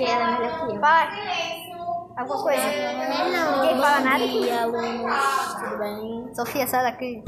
que ela é melhor que eu. Fala. Alguma coisa? É, não, Ninguém fala nada? Bom dia, alunos. Tudo bem? Sofia, sai daqui.